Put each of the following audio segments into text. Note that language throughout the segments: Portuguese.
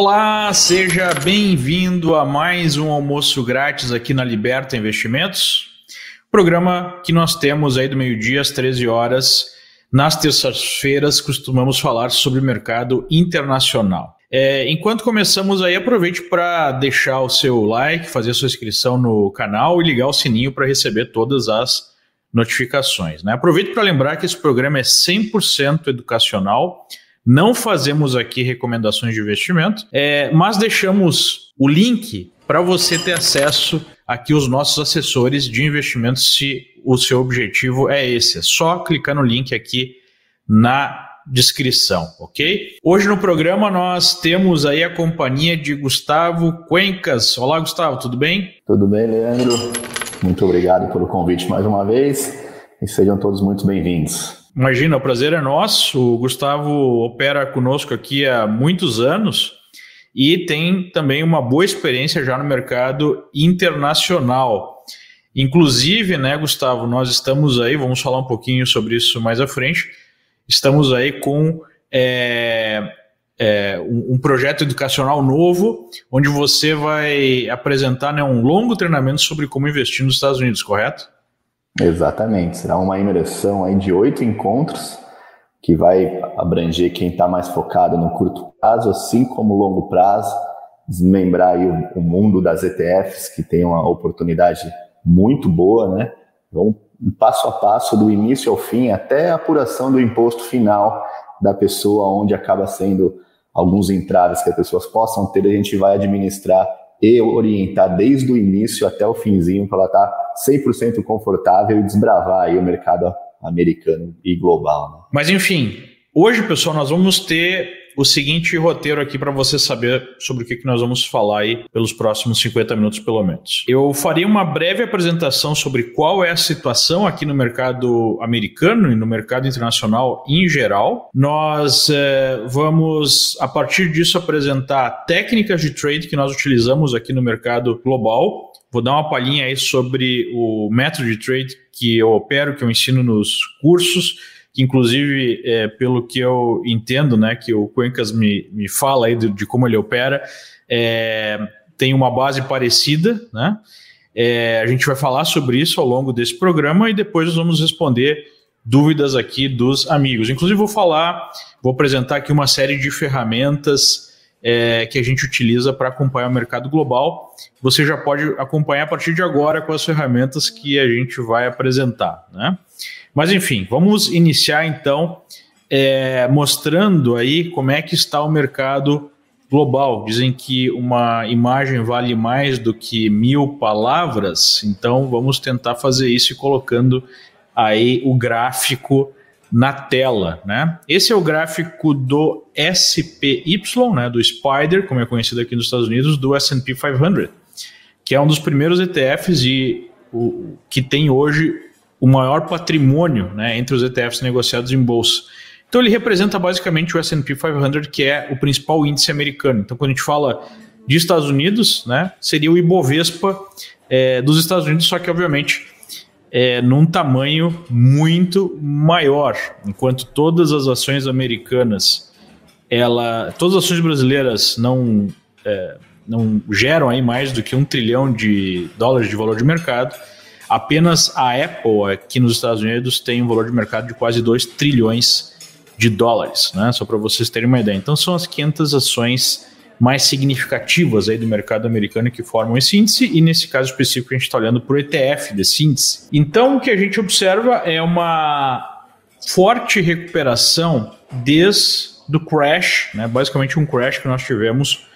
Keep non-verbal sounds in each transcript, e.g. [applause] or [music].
Olá, seja bem-vindo a mais um almoço grátis aqui na Liberta Investimentos, programa que nós temos aí do meio-dia às 13 horas. Nas terças-feiras costumamos falar sobre o mercado internacional. É, enquanto começamos aí, aproveite para deixar o seu like, fazer sua inscrição no canal e ligar o sininho para receber todas as notificações. Né? Aproveito para lembrar que esse programa é 100% educacional não fazemos aqui recomendações de investimento, é, mas deixamos o link para você ter acesso aqui aos nossos assessores de investimentos se o seu objetivo é esse. É só clicar no link aqui na descrição, ok? Hoje no programa nós temos aí a companhia de Gustavo Cuencas. Olá, Gustavo, tudo bem? Tudo bem, Leandro. Muito obrigado pelo convite mais uma vez e sejam todos muito bem-vindos. Imagina, o prazer é nosso. O Gustavo opera conosco aqui há muitos anos e tem também uma boa experiência já no mercado internacional. Inclusive, né, Gustavo, nós estamos aí, vamos falar um pouquinho sobre isso mais à frente. Estamos aí com é, é, um, projeto educacional novo, onde você vai apresentar né, um longo treinamento sobre como investir nos Estados Unidos, correto? Exatamente, será uma imersão aí de oito encontros que vai abranger quem está mais focado no curto prazo, assim como longo prazo, desmembrar aí o, o, mundo das ETFs, que tem uma oportunidade muito boa, né? Vamos passo a passo, do início ao fim, até a apuração do imposto final da pessoa, onde acaba sendo alguns entraves que as pessoas possam ter, a gente vai administrar e orientar desde o início até o finzinho para ela estar tá 100% confortável e desbravar aí o mercado americano e global. Né? Mas enfim, hoje, pessoal, nós vamos ter o seguinte roteiro aqui para você saber sobre o que, que nós vamos falar aí pelos próximos 50 minutos, pelo menos. Eu farei uma breve apresentação sobre qual é a situação aqui no mercado americano e no mercado internacional em geral. Nós é, vamos, a partir disso, apresentar técnicas de trade que nós utilizamos aqui no mercado global. Vou dar uma palhinha aí sobre o método de trade que eu opero, que eu ensino nos cursos que inclusive, é, pelo que eu entendo, né, que o Cuencas me, me fala aí de, de como ele opera, é, tem uma base parecida, né? É, a gente vai falar sobre isso ao longo desse programa e depois nós vamos responder dúvidas aqui dos amigos. Inclusive, vou falar, vou apresentar aqui uma série de ferramentas é, que a gente utiliza para acompanhar o mercado global. Você já pode acompanhar a partir de agora com as ferramentas que a gente vai apresentar, né? Mas enfim, vamos iniciar então é, mostrando aí como é que está o mercado global. Dizem que uma imagem vale mais do que mil palavras, então vamos tentar fazer isso colocando aí o gráfico na tela, né? Esse é o gráfico do SPY, né, do Spider, como é conhecido aqui nos Estados Unidos, do S&P 500, que é um dos primeiros ETFs e o que tem hoje o maior patrimônio né, entre os ETFs negociados em bolsa. Então ele representa basicamente o S&P 500, que é o principal índice americano. Então quando a gente fala de Estados Unidos, né, seria o Ibovespa é, dos Estados Unidos, só que obviamente é, num tamanho muito maior, enquanto todas as ações americanas, ela, todas as ações brasileiras não é, não geram aí mais do que um trilhão de dólares de valor de mercado Apenas a Apple aqui nos Estados Unidos tem um valor de mercado de quase 2 trilhões de dólares, né? Só para vocês terem uma ideia. Então são as 500 ações mais significativas aí do mercado americano que formam esse índice, e nesse caso específico a gente está olhando para o ETF desse índice. Então o que a gente observa é uma forte recuperação desde do crash, né? basicamente um crash que nós tivemos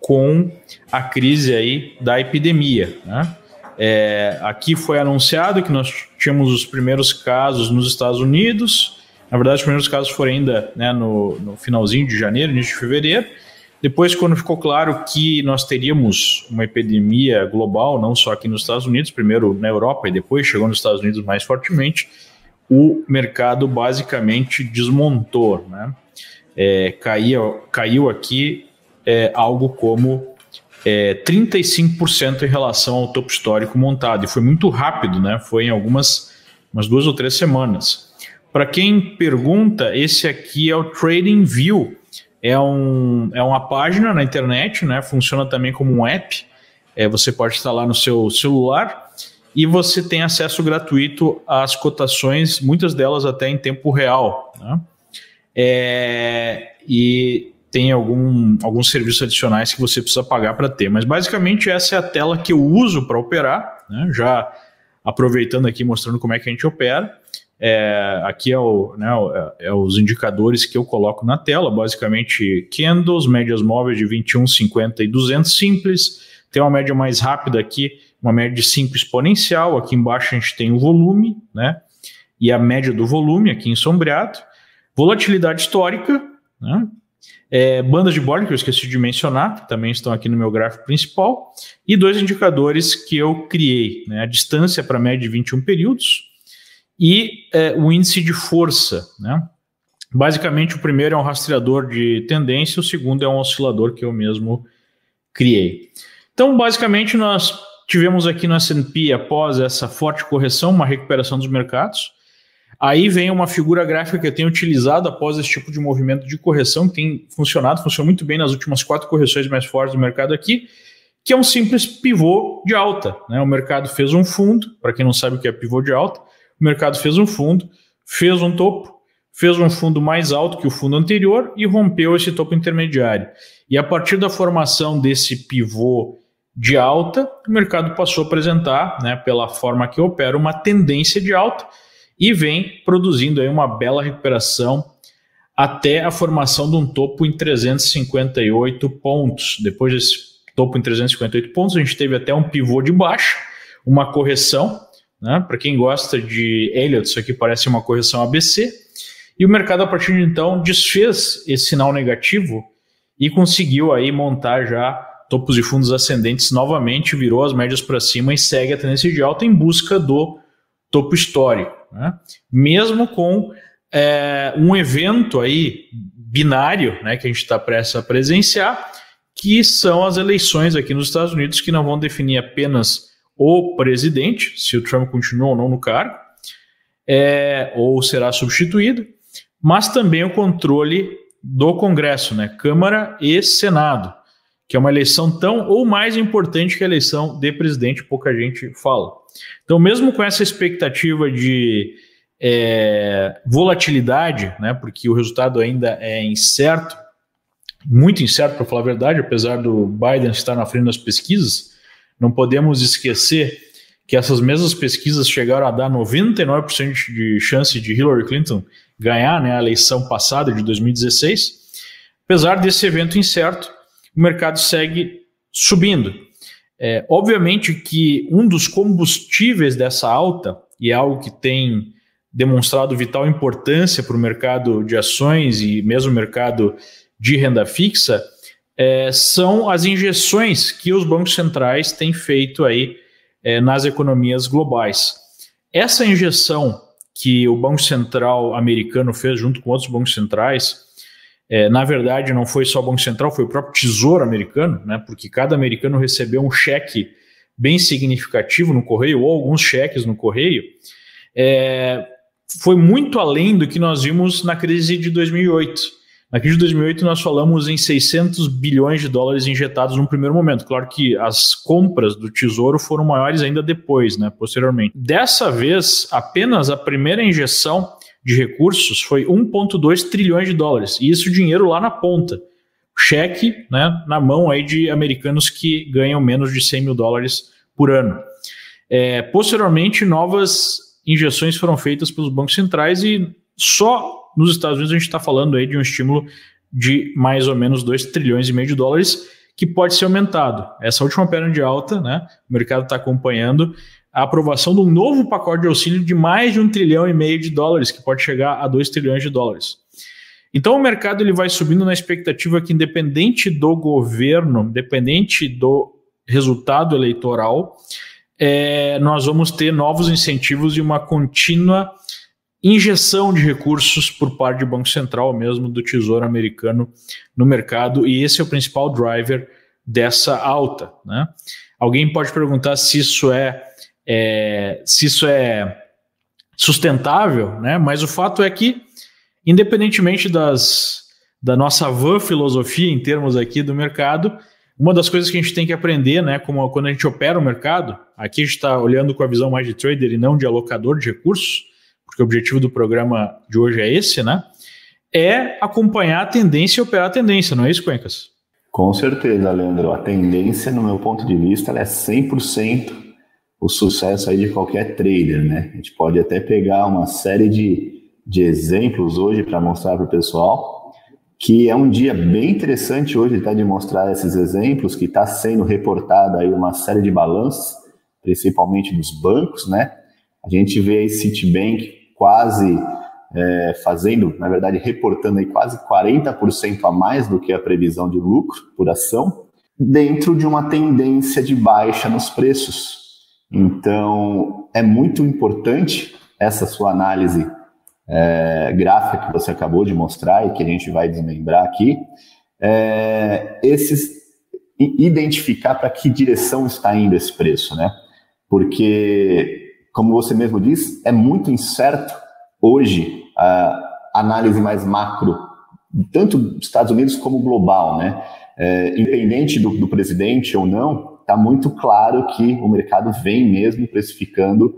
com a crise aí da epidemia. Né? É, aqui foi anunciado que nós tínhamos os primeiros casos nos Estados Unidos. Na verdade, os primeiros casos foram ainda né, no, no, finalzinho de janeiro, início de fevereiro. Depois, quando ficou claro que nós teríamos uma epidemia global, não só aqui nos Estados Unidos, primeiro na Europa e depois chegou nos Estados Unidos mais fortemente, o mercado basicamente desmontou. Né? É, caiu, caiu aqui é, algo como é, 35% em relação ao topo histórico montado. E foi muito rápido, né? Foi em algumas umas duas ou três semanas. Para quem pergunta, esse aqui é o Trading View é, um, é uma página na internet, né? Funciona também como um app. É, você pode instalar no seu celular e você tem acesso gratuito às cotações, muitas delas até em tempo real. Né? É, e tem algum, alguns serviços adicionais que você precisa pagar para ter. Mas basicamente essa é a tela que eu uso para operar, né? já aproveitando aqui, mostrando como é que a gente opera. É, aqui é, o, né, é, é, os indicadores que eu coloco na tela, basicamente candles, médias móveis de 21, 50 e 200 simples. Tem uma média mais rápida aqui, uma média de 5 exponencial. Aqui embaixo a gente tem o volume, né? E a média do volume aqui em sombreado. Volatilidade histórica, né? É, bandas de bordo, que eu esqueci de mencionar, que também estão aqui no meu gráfico principal, e dois indicadores que eu criei: né? a distância para a média de 21 períodos e é, o índice de força. Né? Basicamente, o primeiro é um rastreador de tendência, o segundo é um oscilador que eu mesmo criei. Então, basicamente, nós tivemos aqui no S&P, após essa forte correção, uma recuperação dos mercados. Aí vem uma figura gráfica que eu tenho utilizado após esse tipo de movimento de correção, que tem funcionado, funcionou muito bem nas últimas quatro correções mais fortes do mercado aqui, que é um simples pivô de alta. Né? O mercado fez um fundo, para quem não sabe o que é pivô de alta, o mercado fez um fundo, fez um topo, fez um fundo mais alto que o fundo anterior e rompeu esse topo intermediário. E a partir da formação desse pivô de alta, o mercado passou a apresentar, né, pela forma que opera, uma tendência de alta e vem produzindo aí uma bela recuperação até a formação de um topo em 358 pontos. Depois desse topo em 358 pontos, a gente teve até um pivô de baixa, uma correção. Né? Para quem gosta de Elliott, isso aqui parece uma correção ABC. E o mercado, a partir de então, desfez esse sinal negativo e conseguiu aí montar já topos de fundos ascendentes novamente, virou as médias para cima e segue a tendência de alta em busca do topo histórico. Né? Mesmo com é, um evento aí binário né, que a gente está prestes a presenciar, que são as eleições aqui nos Estados Unidos, que não vão definir apenas o presidente, se o Trump continua ou não no cargo, é, ou será substituído, mas também o controle do Congresso, né, Câmara e Senado que é uma eleição tão ou mais importante que a eleição de presidente, pouca gente fala. Então, mesmo com essa expectativa de é, volatilidade, né, porque o resultado ainda é incerto, muito incerto, para falar a verdade, apesar do Biden estar na frente das pesquisas, não podemos esquecer que essas mesmas pesquisas chegaram a dar 99% de chance de Hillary Clinton ganhar né, a eleição passada de 2016. Apesar desse evento incerto, o mercado segue subindo. É, obviamente que um dos combustíveis dessa alta, e é algo que tem demonstrado vital importância para o mercado de ações e mesmo mercado de renda fixa, é, são as injeções que os bancos centrais têm feito aí é, nas economias globais. Essa injeção que o Banco Central americano fez junto com outros bancos centrais é, na verdade, não foi só o Banco Central, foi o próprio Tesouro americano, né, porque cada americano recebeu um cheque bem significativo no correio, ou alguns cheques no correio, é, foi muito além do que nós vimos na crise de 2008. Na crise de 2008, nós falamos em 600 bilhões de dólares injetados no primeiro momento. Claro que as compras do Tesouro foram maiores ainda depois, né, posteriormente. Dessa vez, apenas a primeira injeção de recursos foi 1,2 trilhões de dólares. E isso dinheiro lá na ponta. Cheque né, na mão aí de americanos que ganham menos de 100 mil dólares por ano. É, posteriormente, novas injeções foram feitas pelos bancos centrais e só nos Estados Unidos a gente está falando aí de um estímulo de mais ou menos 2 trilhões e meio de dólares que pode ser aumentado. Essa última perna de alta, né, o mercado está acompanhando, a aprovação de um novo pacote de auxílio de mais de um trilhão e meio de dólares, que pode chegar a dois trilhões de dólares. Então o mercado ele vai subindo na expectativa que, independente do governo, independente do resultado eleitoral, é, nós vamos ter novos incentivos e uma contínua injeção de recursos por parte do Banco Central, mesmo do Tesouro Americano no mercado, e esse é o principal driver dessa alta. Né? Alguém pode perguntar se isso é é, se isso é sustentável, né? Mas o fato é que, independentemente das, da nossa van filosofia em termos aqui do mercado, uma das coisas que a gente tem que aprender, né, como quando a gente opera o mercado, aqui a gente está olhando com a visão mais de trader e não de alocador de recursos, porque o objetivo do programa de hoje é esse, né? É acompanhar a tendência e operar a tendência, não é isso, Cuencas? Com certeza, Leandro. A tendência, no meu ponto de vista, é 100% o sucesso aí de qualquer trader, né? A gente pode até pegar uma série de, de exemplos hoje para mostrar para o pessoal que é um dia bem interessante hoje tá, de mostrar esses exemplos, que está sendo reportada aí uma série de balanços, principalmente dos bancos, né? A gente vê aí Citibank quase é, fazendo, na verdade, reportando aí quase 40% a mais do que a previsão de lucro por ação, dentro de uma tendência de baixa nos preços. Então, é muito importante essa sua análise é, gráfica que você acabou de mostrar e que a gente vai desmembrar aqui, é, esses identificar para que direção está indo esse preço, né? Porque, como você mesmo disse, é muito incerto hoje a análise mais macro, tanto dos Estados Unidos como global, né? É, independente do, do presidente ou não, está muito claro que o mercado vem mesmo precificando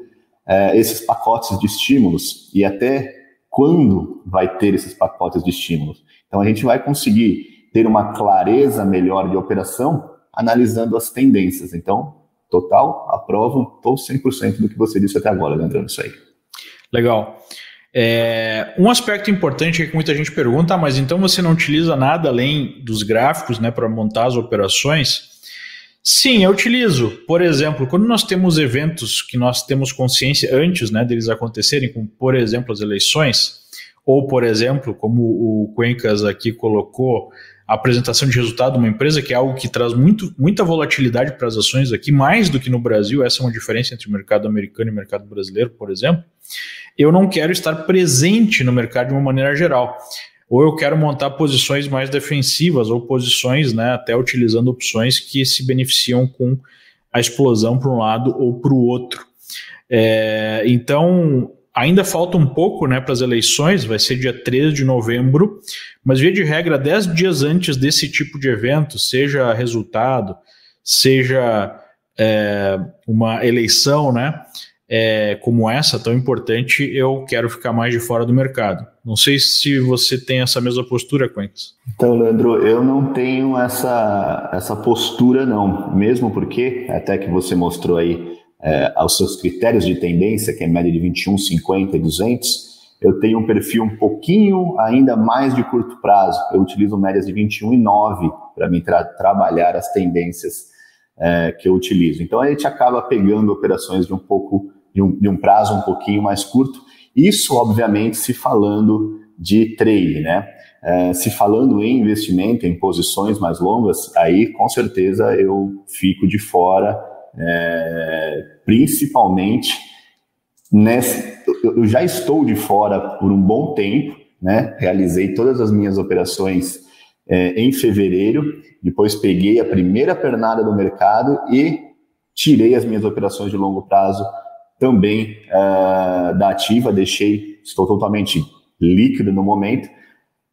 é, esses pacotes de estímulos e até quando vai ter esses pacotes de estímulos. Então a gente vai conseguir ter uma clareza melhor de operação analisando as tendências. Então, total, aprovo, estou 100% do que você disse até agora, Leandro, isso aí. Legal. É, um aspecto importante é que muita gente pergunta, ah, mas então você não utiliza nada além dos gráficos né, para montar as operações? Sim, eu utilizo. Por exemplo, quando nós temos eventos que nós temos consciência antes né, deles acontecerem, como por exemplo as eleições, ou por exemplo, como o Cuencas aqui colocou, a apresentação de resultado de uma empresa, que é algo que traz muito, muita volatilidade para as ações aqui, mais do que no Brasil, essa é uma diferença entre o mercado americano e o mercado brasileiro, por exemplo. Eu não quero estar presente no mercado de uma maneira geral ou eu quero montar posições mais defensivas ou posições, né, até utilizando opções que se beneficiam com a explosão para um lado ou para o outro. É, então, ainda falta um pouco né, para as eleições, vai ser dia 13 de novembro, mas via de regra, 10 dias antes desse tipo de evento, seja resultado, seja é, uma eleição, né? é, como essa, tão importante, eu quero ficar mais de fora do mercado. Não sei se você tem essa mesma postura, Quentin. Então, Leandro, eu não tenho essa, essa postura, não. Mesmo porque, até que você mostrou aí é, aos seus critérios de tendência, que é média de 21, 50 e 200, eu tenho um perfil um pouquinho ainda mais de curto prazo. Eu utilizo médias de 21 e 9 para me tra trabalhar as tendências é, que eu utilizo. Então, a gente acaba pegando operações de um pouco de um, de um prazo um pouquinho mais curto. Isso, obviamente, se falando de trade, né? É, se falando em investimento, em posições mais longas, aí com certeza eu fico de fora, é, principalmente nesse. Eu já estou de fora por um bom tempo, né? Realizei todas as minhas operações é, em fevereiro, depois peguei a primeira pernada do mercado e tirei as minhas operações de longo prazo também uh, da ativa, deixei, estou totalmente líquido no momento,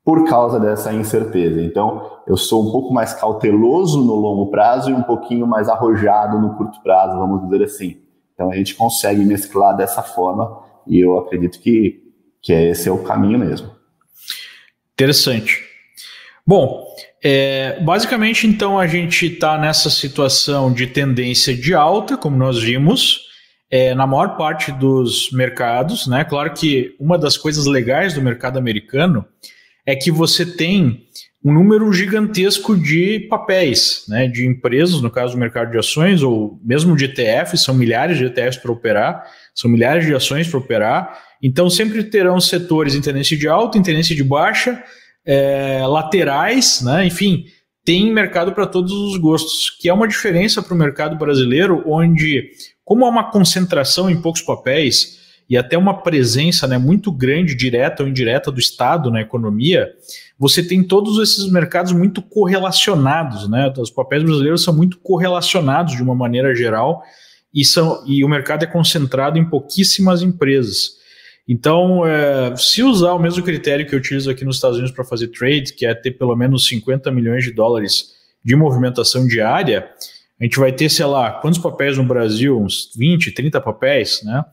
por causa dessa incerteza. Então, eu sou um pouco mais cauteloso no longo prazo e um pouquinho mais arrojado no curto prazo, vamos dizer assim. Então, a gente consegue mesclar dessa forma e eu acredito que, que esse é o caminho mesmo. Interessante. Bom, é, basicamente, então, a gente está nessa situação de tendência de alta, como nós vimos, é, na maior parte dos mercados, né? Claro que uma das coisas legais do mercado americano é que você tem um número gigantesco de papéis, né, de empresas, no caso do mercado de ações, ou mesmo de ETFs, são milhares de ETFs para operar, são milhares de ações para operar, então sempre terão setores em tendência de alta, em tendência de baixa, é, laterais, né, enfim, tem mercado para todos os gostos, que é uma diferença para o mercado brasileiro, onde como há uma concentração em poucos papéis e até uma presença né, muito grande, direta ou indireta, do Estado na economia, você tem todos esses mercados muito correlacionados. Né? Os papéis brasileiros são muito correlacionados de uma maneira geral e, são, e o mercado é concentrado em pouquíssimas empresas. Então, é, se usar o mesmo critério que eu utilizo aqui nos Estados Unidos para fazer trade, que é ter pelo menos 50 milhões de dólares de movimentação diária, a gente vai ter, sei lá, quantos papéis no Brasil? Uns 20, 30 papéis, né?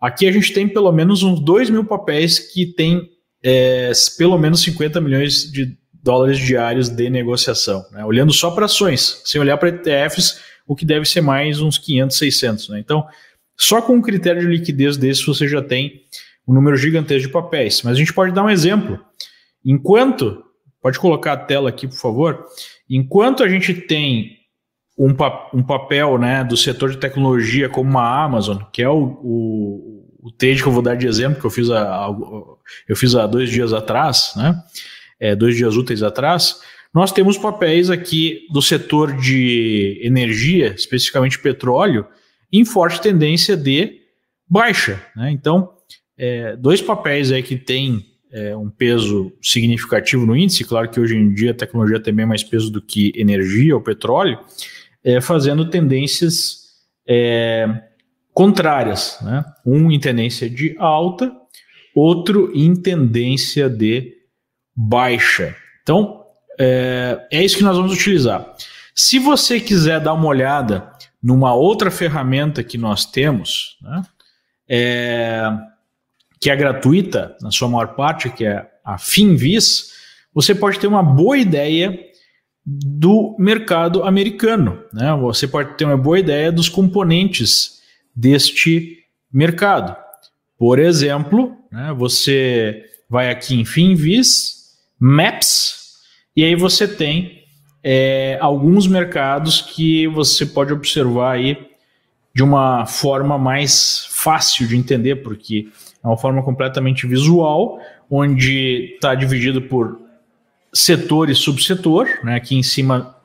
Aqui a gente tem pelo menos uns 2 mil papéis que tem é, pelo menos 50 milhões de dólares diários de negociação, né? olhando só para ações, sem olhar para ETFs, o que deve ser mais uns 500, 600. Né? Então, só com um critério de liquidez desse você já tem um número gigantesco de papéis. Mas a gente pode dar um exemplo. Enquanto, pode colocar a tela aqui, por favor, enquanto a gente tem um, pa um papel né, do setor de tecnologia como uma Amazon, que é o, o, o trade que eu vou dar de exemplo, que eu fiz há, eu fiz há dois dias atrás, né, é, dois dias úteis atrás, nós temos papéis aqui do setor de energia, especificamente petróleo, em forte tendência de baixa. Né? Então, é, dois papéis aí que têm é, um peso significativo no índice, claro que hoje em dia a tecnologia tem bem mais peso do que energia ou petróleo, é, fazendo tendências é, contrárias. Né? Um em tendência de alta, outro em tendência de baixa. Então, é, é isso que nós vamos utilizar. Se você quiser dar uma olhada numa outra ferramenta que nós temos, né, é, que é gratuita, na sua maior parte, que é a Finvis, você pode ter uma boa ideia do mercado americano. Né? Você pode ter uma boa ideia dos componentes deste mercado. Por exemplo, né, você vai aqui em Finvis, Maps, e aí você tem é, alguns mercados que você pode observar aí de uma forma mais fácil de entender, porque é uma forma completamente visual, onde está dividido por setor e subsetor. Né? Aqui em cima,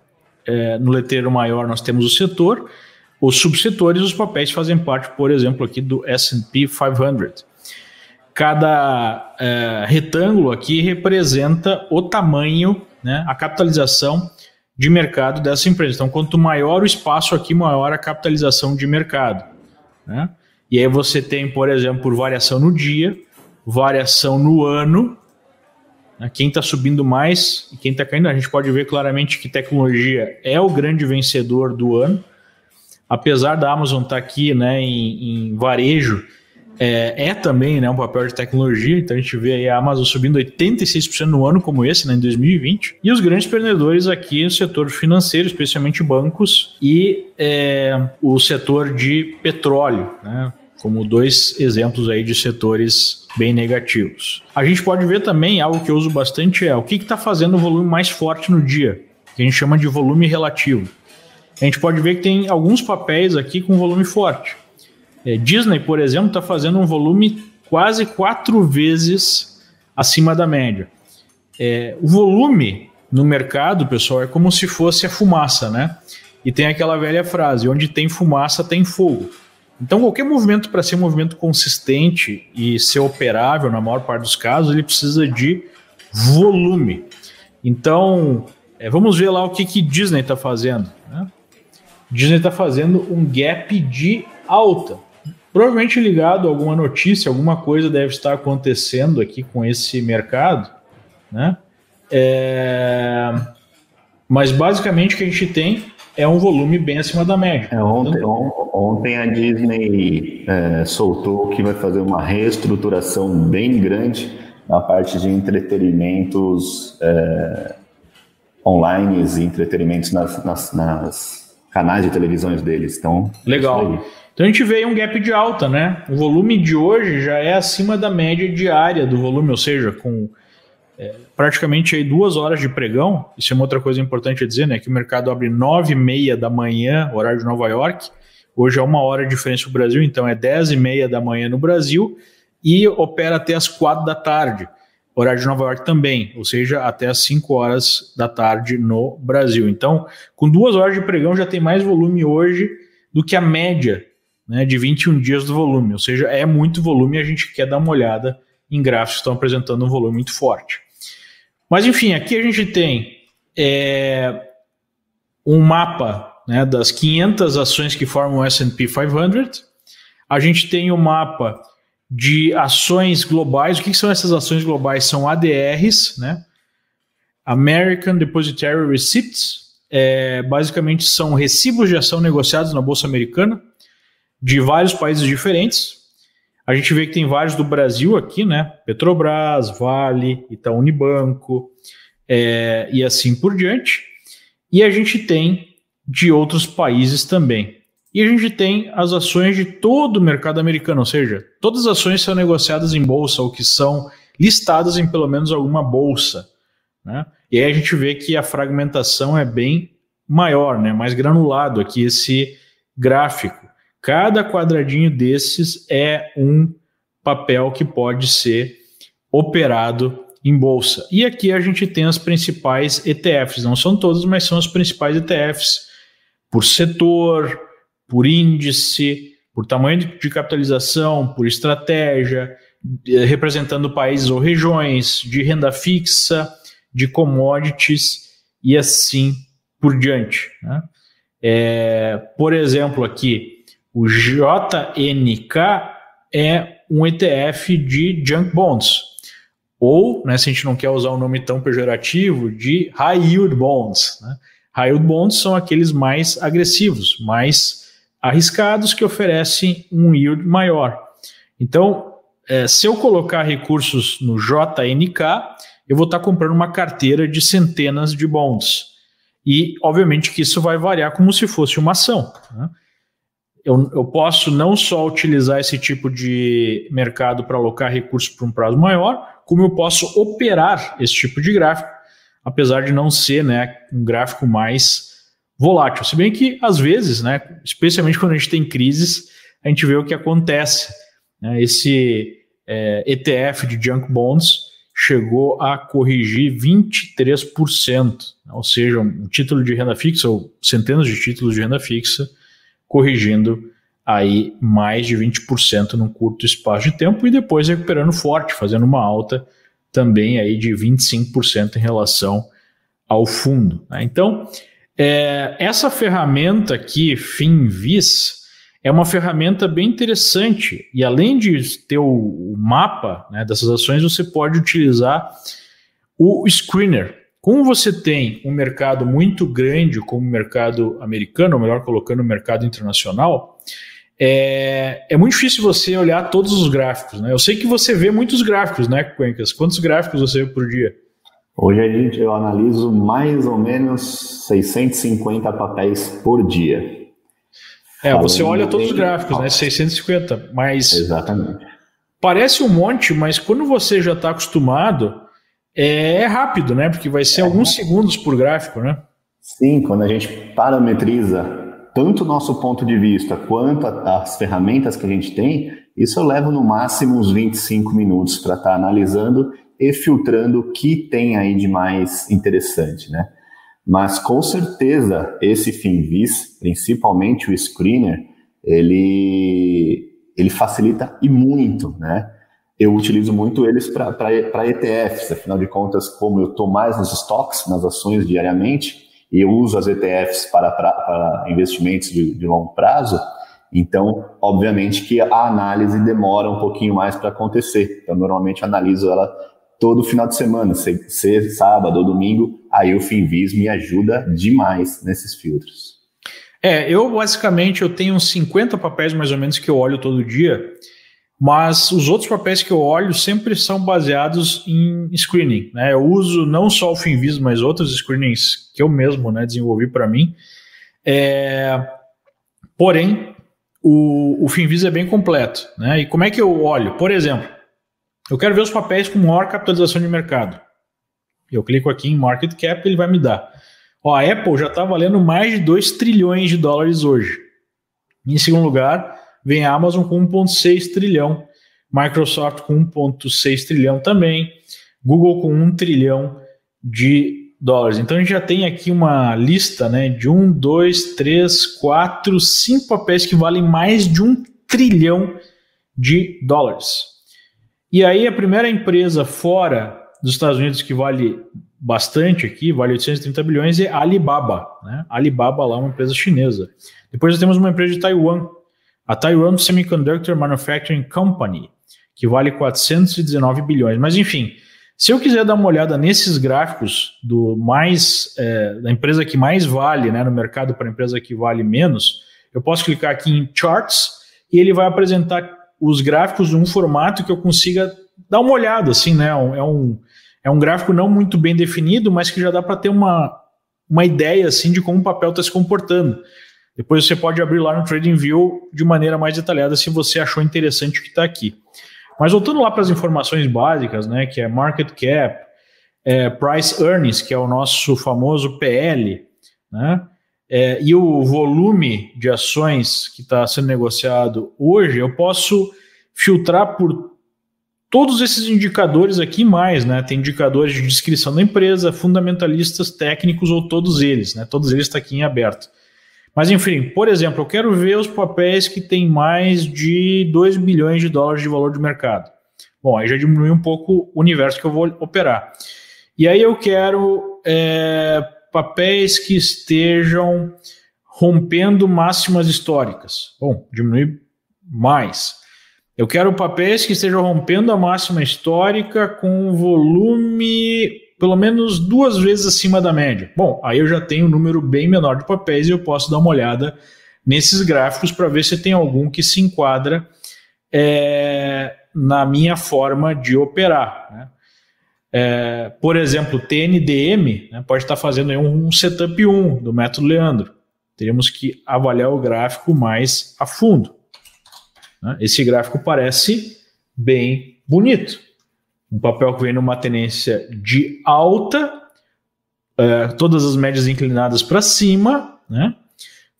é, no letreiro maior, nós temos o setor. Os subsetores, os papéis fazem parte, por exemplo, aqui do S&P 500. Cada é, retângulo aqui representa o tamanho né, a capitalização de mercado dessa empresa. Então, quanto maior o espaço aqui, maior a capitalização de mercado. Né? E aí você tem, por exemplo, variação no dia, variação no ano? Quem está subindo mais e quem está caindo. A gente pode ver claramente que tecnologia é o grande vencedor do ano. Apesar da Amazon estar tá aqui né, em, em varejo, é, é, também né, um papel de tecnologia, então a gente vê a Amazon subindo 86% no ano como esse, né, em 2020, e os grandes perdedores aqui no setor financeiro, especialmente bancos, e é, o setor de petróleo, né, como dois exemplos aí de setores bem negativos. A gente pode ver também, algo que eu uso bastante é o que está fazendo o volume mais forte no dia, que a gente chama de volume relativo. A gente pode ver que tem alguns papéis aqui com volume forte. É, Disney, por exemplo, está fazendo um volume quase quatro vezes acima da média. É, o volume no mercado, pessoal, é como se fosse a fumaça, né? E tem aquela velha frase: onde tem fumaça, tem fogo. Então, qualquer movimento, para ser um movimento consistente e ser operável, na maior parte dos casos, ele precisa de volume. Então, é, vamos ver lá o que, que Disney está fazendo. Né? Disney está fazendo um gap de alta. Provavelmente ligado a alguma notícia, alguma coisa deve estar acontecendo aqui com esse mercado, né? É... Mas basicamente o que a gente tem é um volume bem acima da média. É, ontem, ontem, a Disney é, soltou que vai fazer uma reestruturação bem grande na parte de entretenimentos é, online e entretenimentos nas, nas, nas, canais de televisões deles. Então, legal. Então a gente vê um gap de alta, né? O volume de hoje já é acima da média diária do volume, ou seja, com é, praticamente aí duas horas de pregão. Isso é uma outra coisa importante a dizer, né? Que o mercado abre nove e meia da manhã, horário de Nova York. Hoje é uma hora de diferença no Brasil, então é dez e meia da manhã no Brasil e opera até as quatro da tarde, horário de Nova York também, ou seja, até as cinco horas da tarde no Brasil. Então, com duas horas de pregão já tem mais volume hoje do que a média né, de 21 dias do volume, ou seja, é muito volume a gente quer dar uma olhada em gráficos estão apresentando um volume muito forte. Mas enfim, aqui a gente tem é, um mapa né, das 500 ações que formam o S&P 500, a gente tem o um mapa de ações globais. O que, que são essas ações globais? São ADRs, né? American Depositary Receipts. É, basicamente são recibos de ação negociados na Bolsa Americana de vários países diferentes. A gente vê que tem vários do Brasil aqui, né? Petrobras, Vale, Itaú Unibanco é, e assim por diante. E a gente tem de outros países também. E a gente tem as ações de todo o mercado americano, ou seja, todas as ações são negociadas em bolsa ou que são listadas em pelo menos alguma bolsa. Né? E aí a gente vê que a fragmentação é bem maior, né? mais granulado aqui esse gráfico. Cada quadradinho desses é um papel que pode ser operado em bolsa. E aqui a gente tem as principais ETFs, não são todas, mas são as principais ETFs por setor, por índice, por tamanho de capitalização, por estratégia, representando países ou regiões, de renda fixa, de commodities e assim por diante. Né? É, por exemplo, aqui, o JNK é um ETF de junk bonds, ou, né, se a gente não quer usar um nome tão pejorativo, de high yield bonds. Né? High yield bonds são aqueles mais agressivos, mais arriscados que oferecem um yield maior. Então, é, se eu colocar recursos no JNK, eu vou estar comprando uma carteira de centenas de bonds. E, obviamente, que isso vai variar como se fosse uma ação. Né? Eu, eu, posso não só utilizar esse tipo de mercado para alocar recursos por um prazo maior, como eu posso operar esse tipo de gráfico, apesar de não ser né, um gráfico mais volátil. Se bem que, às vezes, né, especialmente quando a gente tem crises, a gente vê o que acontece. Né? Esse é, ETF de junk bonds chegou a corrigir 23%, ou seja, um título de renda fixa, ou centenas de títulos de renda fixa, corrigindo aí mais de 20% num curto espaço de tempo e depois recuperando forte, fazendo uma alta também aí de 25% em relação ao fundo. Né? Então, é, essa ferramenta aqui, FinVis, é uma ferramenta bem interessante e além de ter o, o mapa né, dessas ações, você pode utilizar o screener. Como você tem um mercado muito grande como o mercado americano, ou melhor colocando o mercado internacional, é, é muito difícil você olhar todos os gráficos. Né? Eu sei que você vê muitos gráficos, né, Cuencas? Quantos gráficos você vê por dia? Hoje a gente, eu analiso mais ou menos 650 papéis por dia. É, você olha todos os gráficos, né? 650, mas. Exatamente. Parece um monte, mas quando você já está acostumado, é, rápido, né? Porque vai ser é, alguns segundos por gráfico, né? Sim, quando a gente parametriza tanto o nosso ponto de vista quanto as ferramentas que a gente tem, isso eu levo no máximo uns 25 minutos para estar tá analisando e filtrando o que tem aí de mais interessante, né? Mas com certeza esse FinVis, principalmente o screener, ele, ele facilita e muito, né? Eu utilizo muito eles para ETFs, afinal de contas, como eu estou mais nos estoques, nas ações diariamente, e eu uso as ETFs para, para, para investimentos de, de longo prazo, então, obviamente que a análise demora um pouquinho mais para acontecer. Então, normalmente analiso ela todo final de semana, ser sábado ou domingo, aí o Finvis me ajuda demais nesses filtros. É, eu basicamente eu tenho uns 50 papéis mais ou menos que eu olho todo dia, mas os outros papéis que eu olho sempre são baseados em screening. Né? Eu uso não só o Finvis, mas outros screenings que eu mesmo né, desenvolvi para mim. É, porém, o, o Finvis é bem completo. Né? E como é que eu olho? Por exemplo, eu quero ver os papéis com maior capitalização de mercado. Eu clico aqui em Market Cap e ele vai me dar. Ó, a Apple já está valendo mais de 2 trilhões de dólares hoje. Em segundo lugar, vem a Amazon com 1,6 trilhão, Microsoft com 1,6 trilhão também, Google com 1 trilhão de dólares. Então a gente já tem aqui uma lista né, de 1, 2, 3, 4, 5 papéis que valem mais de 1 trilhão de dólares. E aí a primeira empresa fora dos Estados Unidos que vale bastante aqui, vale 830 bilhões, é Alibaba. Né? Alibaba lá é uma empresa chinesa. Depois nós temos uma empresa de Taiwan, a Taiwan Semiconductor Manufacturing Company, que vale 419 bilhões. Mas enfim, se eu quiser dar uma olhada nesses gráficos do mais é, da empresa que mais vale né, no mercado para a empresa que vale menos, eu posso clicar aqui em Charts e ele vai apresentar os gráficos num formato que eu consiga dar uma olhada, assim, né? É um, é um gráfico não muito bem definido, mas que já dá para ter uma, uma ideia assim de como o papel está se comportando. Depois você pode abrir lá no TradingView de maneira mais detalhada se você achou interessante o que está aqui. Mas voltando lá para as informações básicas, né, que é market cap, é, price earnings, que é o nosso famoso PL, né, é, e o volume de ações que está sendo negociado hoje, eu posso filtrar por todos esses indicadores aqui mais, né? Tem indicadores de descrição da empresa, fundamentalistas, técnicos ou todos eles, né? Todos eles estão tá aqui em aberto. Mas enfim, por exemplo, eu quero ver os papéis que têm mais de 2 bilhões de dólares de valor de mercado. Bom, aí já diminui um pouco o universo que eu vou operar. E aí eu quero é, papéis que estejam rompendo máximas históricas. Bom, diminui mais. Eu quero papéis que estejam rompendo a máxima histórica com volume pelo menos duas vezes acima da média. Bom, aí eu já tenho um número bem menor de papéis e eu posso dar uma olhada nesses gráficos para ver se tem algum que se enquadra é, na minha forma de operar. Né? É, por exemplo, TNDM né, pode estar fazendo um, um setup 1 do método Leandro. Teríamos que avaliar o gráfico mais a fundo. Né? Esse gráfico parece bem bonito. Um papel que vem numa tendência de alta, é, todas as médias inclinadas para cima, né?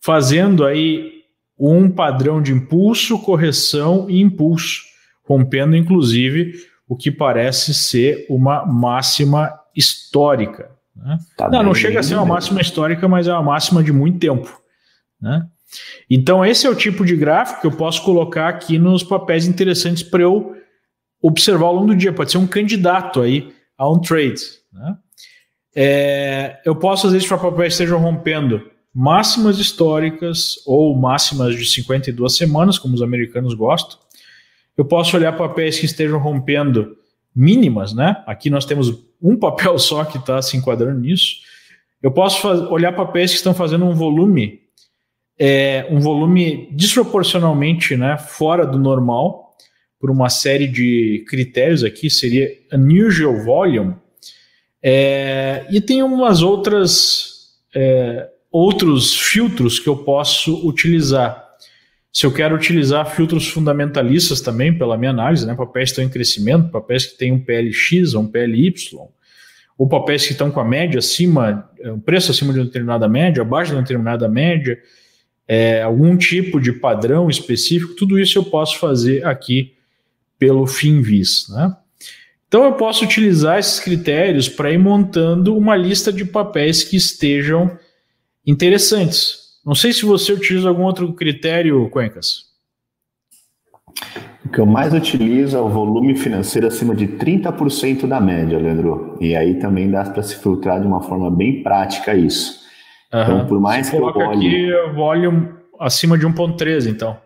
fazendo aí um padrão de impulso, correção e impulso, rompendo inclusive o que parece ser uma máxima histórica. Né? Tá não, não chega a ser uma máxima histórica, mas é uma máxima de muito tempo. Né? Então, esse é o tipo de gráfico que eu posso colocar aqui nos papéis interessantes para eu observar ao longo do dia, pode ser um candidato aí a um trade. Né? É, eu posso, às vezes, para papéis estejam rompendo máximas históricas ou máximas de 52 semanas, como os americanos gostam. Eu posso olhar papéis que estejam rompendo mínimas, né? Aqui nós temos um papel só que está se enquadrando nisso. Eu posso olhar papéis que estão fazendo um volume, é, um volume desproporcionalmente né, fora do normal, por uma série de critérios aqui, seria unusual volume, é, e tem umas outras é, outros filtros que eu posso utilizar. Se eu quero utilizar filtros fundamentalistas também, pela minha análise, né, papéis que estão em crescimento, papéis que têm um PLX ou um PLY, ou papéis que estão com a média acima, é, um preço acima de uma determinada média, abaixo de uma determinada média, é, algum tipo de padrão específico, tudo isso eu posso fazer aqui pelo FINVIS. Né? Então eu posso utilizar esses critérios para ir montando uma lista de papéis que estejam interessantes. Não sei se você utiliza algum outro critério, Cuencas. O que eu mais utilizo é o volume financeiro acima de 30% da média, Leandro. E aí também dá para se filtrar de uma forma bem prática isso. Uhum. Então, por mais Você que eu olhe... aqui volume acima de 1.13, então.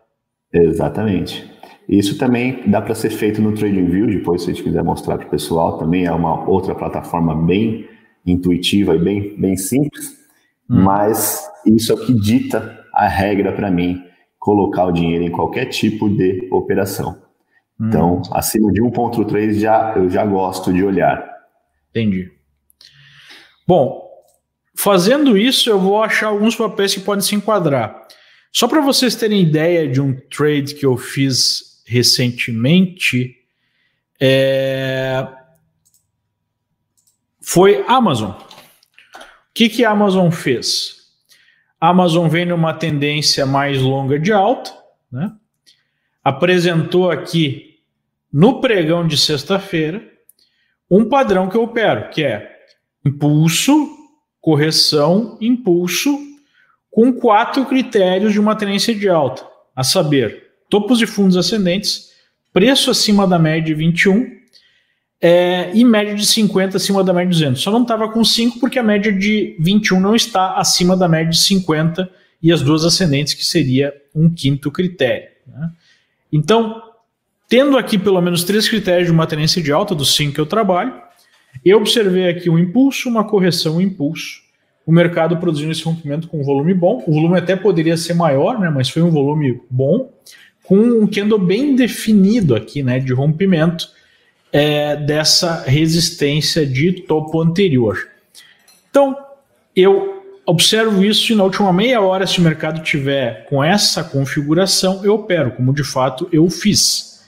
Exatamente. Isso também dá para ser feito no TradingView, depois se a gente quiser mostrar para o pessoal, também é uma outra plataforma bem intuitiva e bem, bem simples, hum. mas isso é o que dita a regra para mim colocar o dinheiro em qualquer tipo de operação. Hum. Então, acima de 1.3 já, eu já gosto de olhar. Entendi. Bom, fazendo isso, eu vou achar alguns papéis que podem se enquadrar. Só para vocês terem ideia de um trade que eu fiz recentemente é, foi Amazon. O que, que a Amazon fez? A Amazon vem numa tendência mais longa de alta, né? apresentou aqui no pregão de sexta-feira um padrão que eu opero, que é impulso, correção, impulso, com quatro critérios de uma tendência de alta, a saber, topos de fundos ascendentes, preço acima da média de 21 é, e média de 50 acima da média de 200. Só não estava com 5 porque a média de 21 não está acima da média de 50 e as duas ascendentes, que seria um quinto critério. Né? Então, tendo aqui pelo menos três critérios de uma tendência de alta dos cinco que eu trabalho, eu observei aqui um impulso, uma correção, um impulso. O mercado produzindo esse rompimento com um volume bom. O volume até poderia ser maior, né, mas foi um volume bom, com um candle bem definido aqui, né, de rompimento é, dessa resistência de topo anterior. Então, eu observo isso e na última meia hora, se o mercado tiver com essa configuração, eu opero, como de fato eu fiz.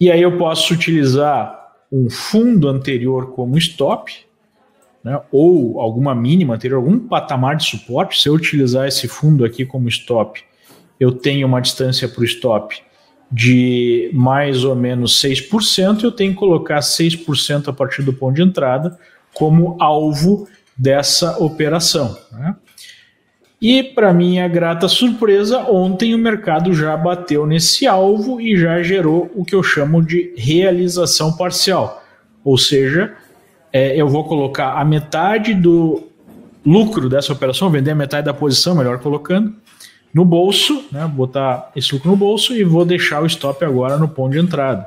E aí eu posso utilizar um fundo anterior como stop, né, ou alguma mínima anterior, algum patamar de suporte. Se eu utilizar esse fundo aqui como stop, eu tenho uma distância para o stop de mais ou menos 6%, eu tenho que colocar 6% a partir do ponto de entrada como alvo dessa operação. Né? E, para minha grata surpresa, ontem o mercado já bateu nesse alvo e já gerou o que eu chamo de realização parcial. Ou seja, é, eu vou colocar a metade do lucro dessa operação, vender a metade da posição, melhor colocando, no bolso, né, botar esse lucro no bolso e vou deixar o stop agora no ponto de entrada.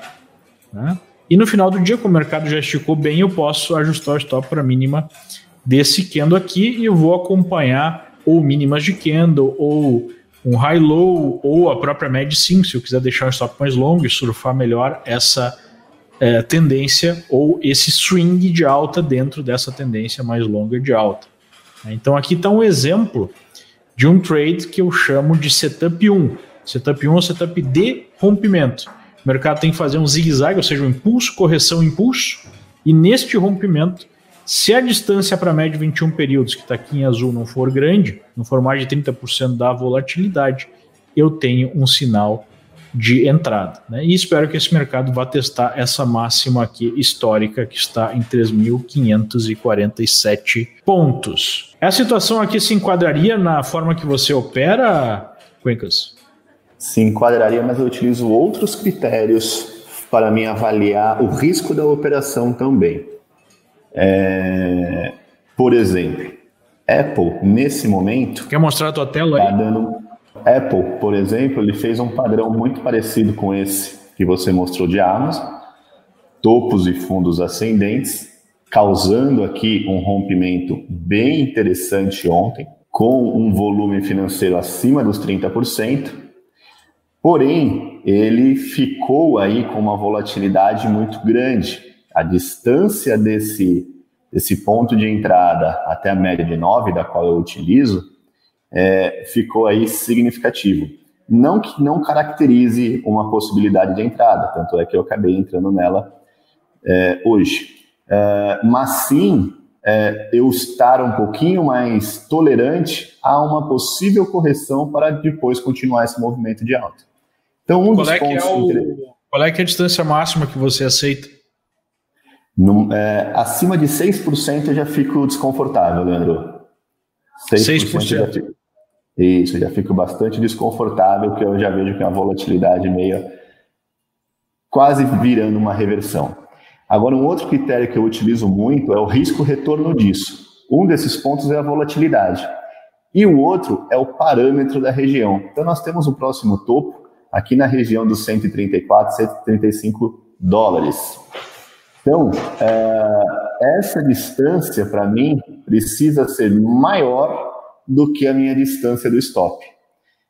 Né? E no final do dia, como o mercado já esticou bem, eu posso ajustar o stop para a mínima desse candle aqui e eu vou acompanhar ou mínimas de candle ou um high low ou a própria média 5, se eu quiser deixar um stop mais longo e surfar melhor essa é, tendência ou esse swing de alta dentro dessa tendência mais longa de alta. Então aqui está um exemplo de um trade que eu chamo de setup 1. Setup 1 é setup de rompimento. O mercado tem que fazer um zigue-zague, ou seja, um impulso, correção, impulso, e neste rompimento se a distância para a média de 21 períodos, que está aqui em azul, não for grande, não for mais de 30% da volatilidade, eu tenho um sinal de entrada. Né? E espero que esse mercado vá testar essa máxima aqui histórica que está em 3.547 pontos. Essa situação aqui se enquadraria na forma que você opera, Cuencas? Se enquadraria, mas eu utilizo outros critérios para me avaliar o risco da operação também. É, por exemplo, Apple, nesse momento. Quer mostrar a tua tela tá aí? Dando, Apple, por exemplo, ele fez um padrão muito parecido com esse que você mostrou de Amazon, topos e fundos ascendentes, causando aqui um rompimento bem interessante ontem, com um volume financeiro acima dos 30%. Porém, ele ficou aí com uma volatilidade muito grande a distância desse, desse ponto de entrada até a média de 9, da qual eu utilizo, é, ficou aí significativo. Não que não caracterize uma possibilidade de entrada, tanto é que eu acabei entrando nela é, hoje. É, mas sim é, eu estar um pouquinho mais tolerante a uma possível correção para depois continuar esse movimento de alta. Então, um qual dos é pontos. É o, qual é, que é a distância máxima que você aceita? Num, é, acima de 6% eu já fico desconfortável, Leandro. 6%, 6%. Já fico, isso, já fico bastante desconfortável, porque eu já vejo que uma volatilidade meio quase virando uma reversão. Agora, um outro critério que eu utilizo muito é o risco-retorno disso. Um desses pontos é a volatilidade. E o outro é o parâmetro da região. Então, nós temos o próximo topo aqui na região dos 134, 135 dólares. Então, é, essa distância, para mim, precisa ser maior do que a minha distância do stop.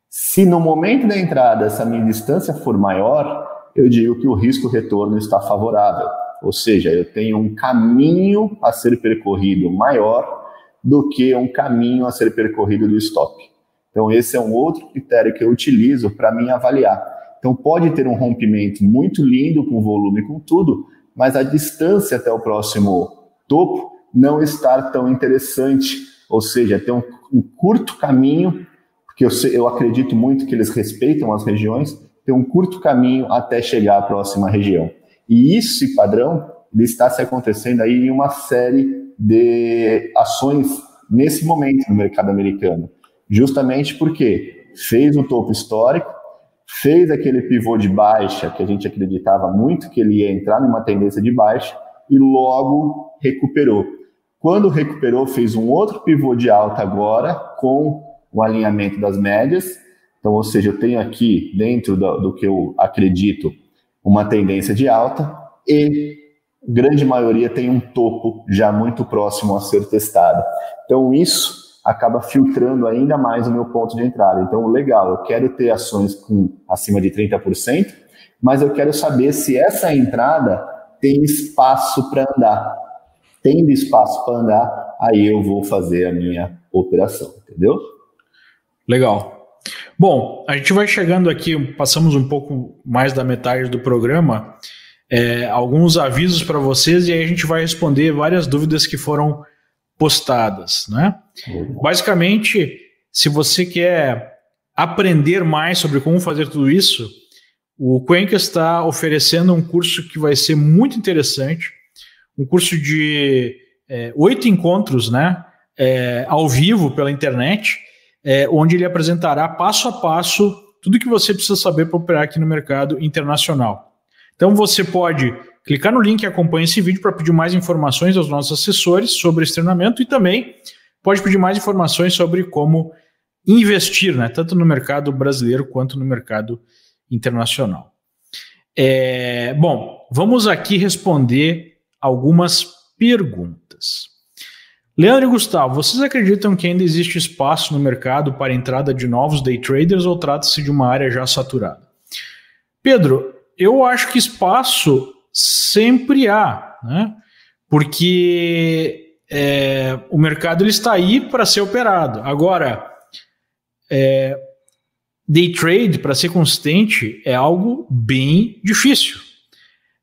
Se no momento da entrada essa minha distância for maior, eu digo que o risco-retorno está favorável. Ou seja, eu tenho um caminho a ser percorrido maior do que um caminho a ser percorrido do stop. Então, esse é um outro critério que eu utilizo para me avaliar. Então, pode ter um rompimento muito lindo, com volume, com tudo, mas a distância até o próximo topo não estar tão interessante, ou seja, ter um, um curto caminho, porque eu, eu acredito muito que eles respeitam as regiões, ter um curto caminho até chegar à próxima região. E esse padrão ele está se acontecendo aí em uma série de ações nesse momento no mercado americano, justamente porque fez um topo histórico, fez aquele pivô de baixa, que a gente acreditava muito que ele ia entrar numa tendência de baixa, e logo recuperou. Quando recuperou, fez um outro pivô de alta agora, com o alinhamento das médias. Então, ou seja, eu tenho aqui, dentro do, do que eu acredito, uma tendência de alta e grande maioria tem um topo já muito próximo a ser testado. Então isso acaba filtrando ainda mais o meu ponto de entrada. Então, legal, eu quero ter ações com acima de 30%, mas eu quero saber se essa entrada tem espaço para andar. Tendo espaço para andar, aí eu vou fazer a minha operação, entendeu? Legal. Bom, a gente vai chegando aqui, passamos um pouco mais da metade do programa. É, alguns avisos para vocês e aí a gente vai responder várias dúvidas que foram postadas, né? Uhum. Basicamente, se você quer aprender mais sobre como fazer tudo isso, o Cuenca está oferecendo um curso que vai ser muito interessante, um curso de é, oito encontros, né? É, ao vivo pela internet, é, onde ele apresentará passo a passo tudo que você precisa saber para operar aqui no mercado internacional. Então você pode clicar no link e acompanhar esse vídeo para pedir mais informações aos nossos assessores sobre esse treinamento e também pode pedir mais informações sobre como investir, né, tanto no mercado brasileiro quanto no mercado internacional. É, bom, vamos aqui responder algumas perguntas. Leandro e Gustavo, vocês acreditam que ainda existe espaço no mercado para a entrada de novos day traders ou trata-se de uma área já saturada? Pedro, eu acho que espaço sempre há, né? porque é, o mercado ele está aí para ser operado. Agora, é, day trade, para ser consistente, é algo bem difícil.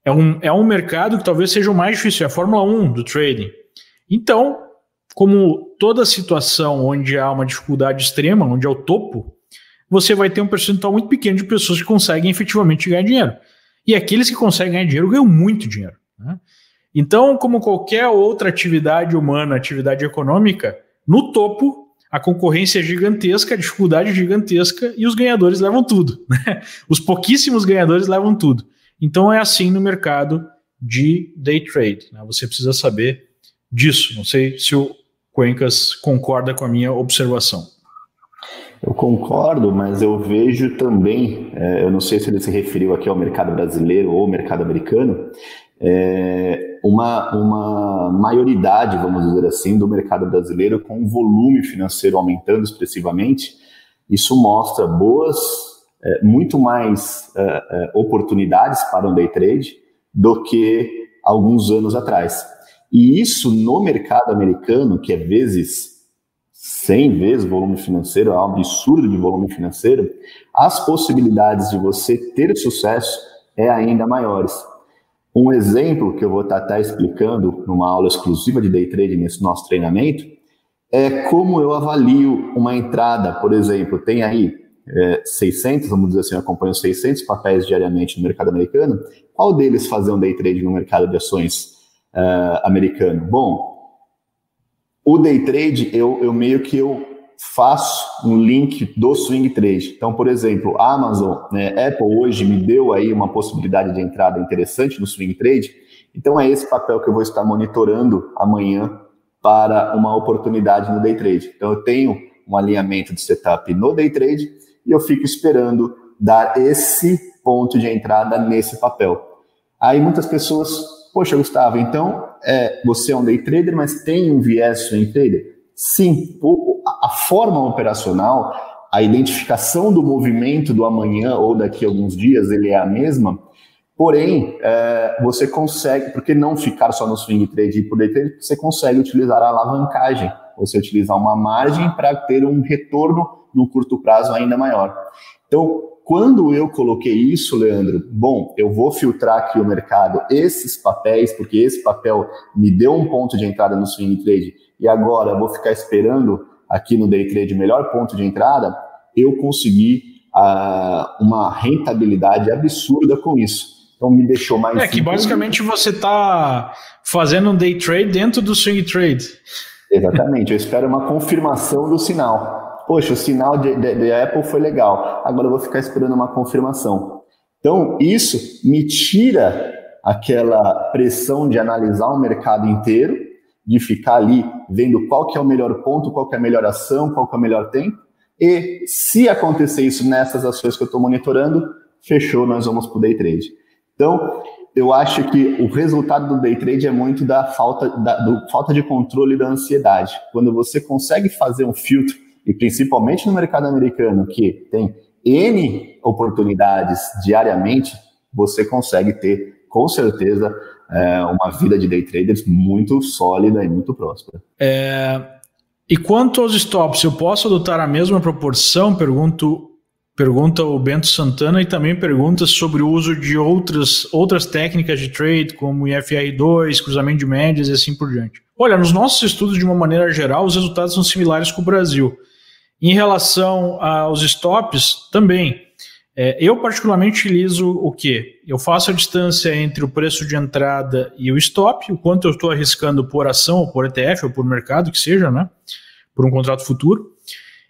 É um, é um mercado que talvez seja o mais difícil, é a Fórmula 1 do trading. Então, como toda situação onde há uma dificuldade extrema, onde é o topo, você vai ter um percentual muito pequeno de pessoas que conseguem efetivamente ganhar dinheiro. E aqueles que conseguem ganhar dinheiro ganham muito dinheiro. Né? Então, como qualquer outra atividade humana, atividade econômica, no topo a concorrência é gigantesca, a dificuldade é gigantesca e os ganhadores levam tudo. [laughs] Né? Os pouquíssimos ganhadores levam tudo. Então é assim no mercado de day trade. Né? Você precisa saber disso. Não sei se o Cuencas concorda com a minha observação. Eu concordo, mas eu vejo também, é, eu não sei se ele se referiu aqui ao mercado brasileiro ou ao mercado americano, é, uma, uma maioridade, vamos dizer assim, do mercado brasileiro com um volume financeiro aumentando expressivamente. Isso mostra boas, muito mais é, é, oportunidades para um day trade do que alguns anos atrás. E isso no mercado americano, que é vezes 100 vezes volume financeiro, é um absurdo de volume financeiro, as possibilidades de você ter sucesso é ainda maiores. Um exemplo que eu vou estar até explicando numa aula exclusiva de day trade nesse nosso treinamento é como eu avalio uma entrada, por exemplo, tem aí é, 600, vamos dizer assim, eu acompanho 600 papéis diariamente no mercado americano, qual deles fazer um day trade no mercado de ações uh, americano? Bom, o day trade, eu, eu meio que eu faço um link do swing trade. Então, por exemplo, a Amazon, né, Apple hoje me deu aí uma possibilidade de entrada interessante no swing trade. Então, é esse papel que eu vou estar monitorando amanhã para uma oportunidade no day trade. Então, eu tenho um alinhamento de setup no day trade e eu fico esperando dar esse ponto de entrada nesse papel. Aí muitas pessoas Poxa, Gustavo, então é, você é um day trader, mas tem um viés swing trader? Sim, a forma operacional, a identificação do movimento do amanhã ou daqui a alguns dias, ele é a mesma, porém, é, você consegue, porque não ficar só no swing trade e por day trade, você consegue utilizar a alavancagem, você utilizar uma margem para ter um retorno no curto prazo ainda maior. Então, quando eu coloquei isso, Leandro, bom, eu vou filtrar aqui o mercado esses papéis, porque esse papel me deu um ponto de entrada no swing trade e agora eu vou ficar esperando aqui no day trade o melhor ponto de entrada, eu consegui uh, uma rentabilidade absurda com isso. Então me deixou mais. É que basicamente você está fazendo um day trade dentro do swing trade. Exatamente, eu espero uma confirmação do sinal poxa, o sinal de, de, de Apple foi legal, agora eu vou ficar esperando uma confirmação. Então, isso me tira aquela pressão de analisar o mercado inteiro, de ficar ali vendo qual que é o melhor ponto, qual que é a melhor ação, qual que é o melhor tempo. E se acontecer isso nessas ações que eu estou monitorando, fechou, nós vamos para o day trade. Então, eu acho que o resultado do day trade é muito da falta, da do, falta de controle da ansiedade. Quando você consegue fazer um filtro, e principalmente no mercado americano, que tem N oportunidades diariamente, você consegue ter, com certeza, é, uma vida de day traders muito sólida e muito próspera. É, e quanto aos stops, eu posso adotar a mesma proporção? Pergunto Pergunta o Bento Santana e também pergunta sobre o uso de outras, outras técnicas de trade, como IFR2, cruzamento de médias e assim por diante. Olha, nos nossos estudos, de uma maneira geral, os resultados são similares com o Brasil. Em relação aos stops, também. É, eu, particularmente, utilizo o quê? Eu faço a distância entre o preço de entrada e o stop, o quanto eu estou arriscando por ação, ou por ETF, ou por mercado, que seja, né? Por um contrato futuro.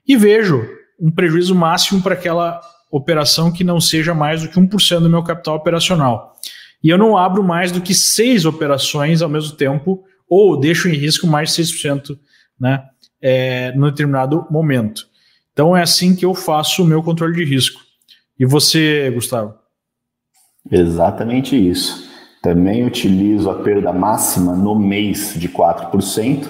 E vejo um prejuízo máximo para aquela operação que não seja mais do que 1% do meu capital operacional. E eu não abro mais do que seis operações ao mesmo tempo, ou deixo em risco mais de 6% né, é, no determinado momento. Então é assim que eu faço o meu controle de risco. E você, Gustavo? Exatamente isso. Também utilizo a perda máxima no mês de 4%,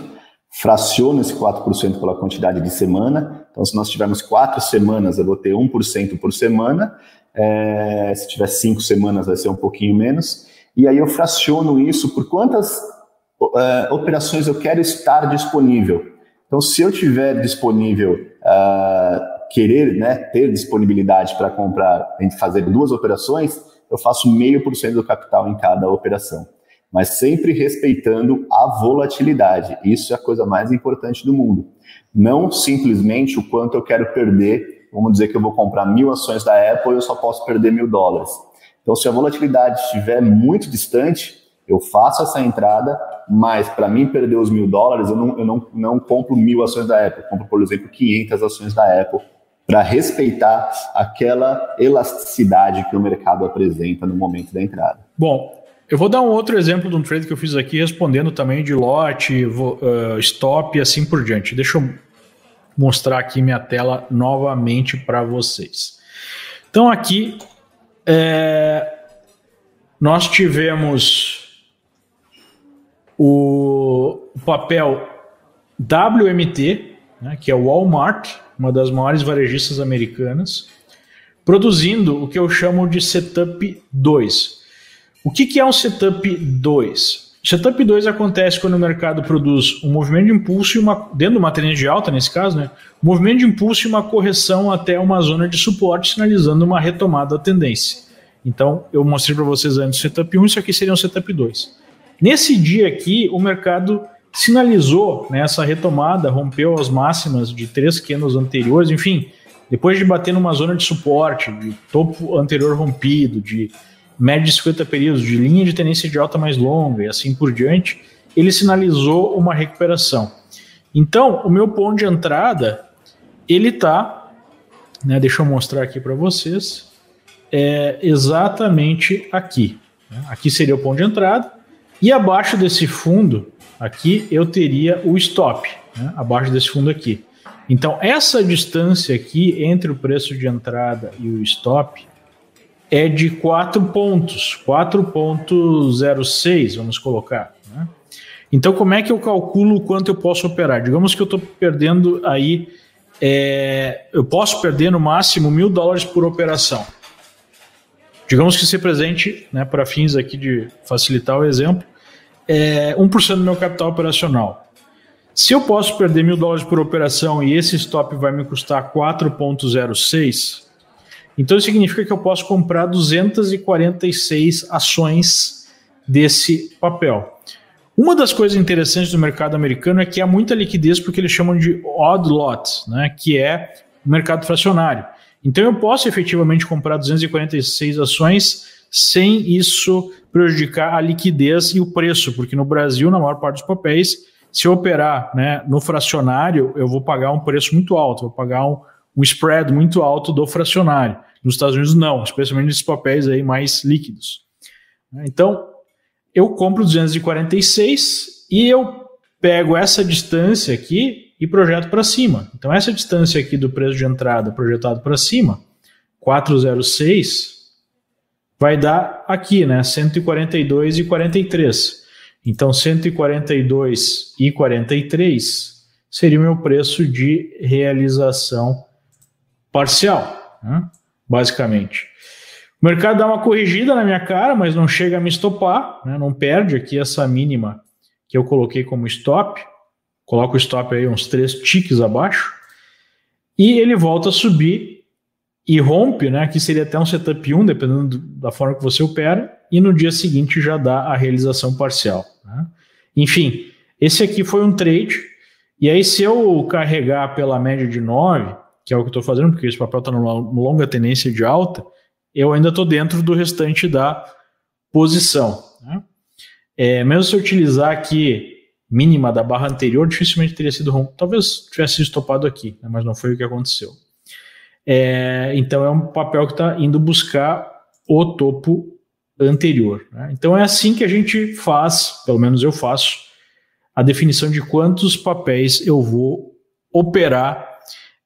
fraciono esse 4% pela quantidade de semana. Então, se nós tivermos quatro semanas, eu vou ter 1% por semana. É, se tiver cinco semanas, vai ser um pouquinho menos. E aí eu fraciono isso por quantas é, operações eu quero estar disponível. Então, se eu tiver disponível, uh, querer né, ter disponibilidade para comprar, fazer duas operações, eu faço meio por cento do capital em cada operação mas sempre respeitando a volatilidade. Isso é a coisa mais importante do mundo. Não simplesmente o quanto eu quero perder. Vamos dizer que eu vou comprar mil ações da Apple e eu só posso perder mil dólares. Então, se a volatilidade estiver muito distante, eu faço essa entrada, mas para mim perder os mil dólares, eu, não, eu não, não compro mil ações da Apple. Eu compro, por exemplo, 500 ações da Apple para respeitar aquela elasticidade que o mercado apresenta no momento da entrada. Bom, eu vou dar um outro exemplo de um trade que eu fiz aqui, respondendo também de lote, uh, stop e assim por diante. Deixa eu mostrar aqui minha tela novamente para vocês. Então, aqui é, nós tivemos o, papel WMT, né, que é o Walmart, uma das maiores varejistas americanas, produzindo o que eu chamo de Setup 2. O que, que é um setup 2? Setup 2 acontece quando o mercado produz um movimento de impulso e uma, dentro de uma tendência de alta, nesse caso, né? Um movimento de impulso e uma correção até uma zona de suporte, sinalizando uma retomada da tendência. Então, eu mostrei para vocês antes o setup 1, isso aqui seria um setup 2. Nesse dia aqui, o mercado sinalizou né, essa retomada, rompeu as máximas de três candles anteriores, enfim, depois de bater numa zona de suporte, de topo anterior rompido, de média de 50 períodos, de linha de tendência de alta mais longa e assim por diante, ele sinalizou uma recuperação. Então, o meu ponto de entrada, ele está, né, deixa eu mostrar aqui para vocês, é exatamente aqui. Né? Aqui seria o ponto de entrada, e abaixo desse fundo, aqui, eu teria o stop, né, abaixo desse fundo aqui. Então, essa distância aqui entre o preço de entrada e o stop, é de 4 pontos, 4.06, vamos colocar. Né? Então, como é que eu calculo o quanto eu posso operar? Digamos que eu estou perdendo aí, é, eu posso perder no máximo mil dólares por operação. Digamos que se presente, né, para fins aqui de facilitar o exemplo, é 1% do meu capital operacional. Se eu posso perder mil dólares por operação e esse stop vai me custar 4,06, então significa que eu posso comprar 246 ações desse papel. Uma das coisas interessantes do mercado americano é que há muita liquidez porque eles chamam de odd lot, né, que é o mercado fracionário. Então eu posso efetivamente comprar 246 ações sem isso prejudicar a liquidez e o preço, porque no Brasil, na maior parte dos papéis, se eu operar né, no fracionário, eu vou pagar um preço muito alto, vou pagar um, um spread muito alto do fracionário. Nos Estados Unidos, não, especialmente nesses papéis aí mais líquidos. Então, eu compro 246 e eu pego essa distância aqui e projeto para cima. Então, essa distância aqui do preço de entrada projetado para cima, 406, vai dar aqui, né? 142 e 43. Então, 142 e 43 seria o meu preço de realização parcial, né? Basicamente. O mercado dá uma corrigida na minha cara, mas não chega a me estopar, né? não perde aqui essa mínima que eu coloquei como stop. Coloco o stop aí uns três tiques abaixo. E ele volta a subir e rompe, né? Aqui seria até um setup 1, dependendo da forma que você opera, e no dia seguinte já dá a realização parcial. Né? Enfim, esse aqui foi um trade. E aí, se eu carregar pela média de 9, que é o que eu estou fazendo, porque esse papel está numa longa tendência de alta, eu ainda estou dentro do restante da posição. Né? É, mesmo se eu utilizar aqui mínima da barra anterior, dificilmente teria sido rompido. Talvez tivesse estopado aqui, né? mas não foi o que aconteceu. É, então é um papel que está indo buscar o topo anterior. Né? Então é assim que a gente faz, pelo menos eu faço, a definição de quantos papéis eu vou operar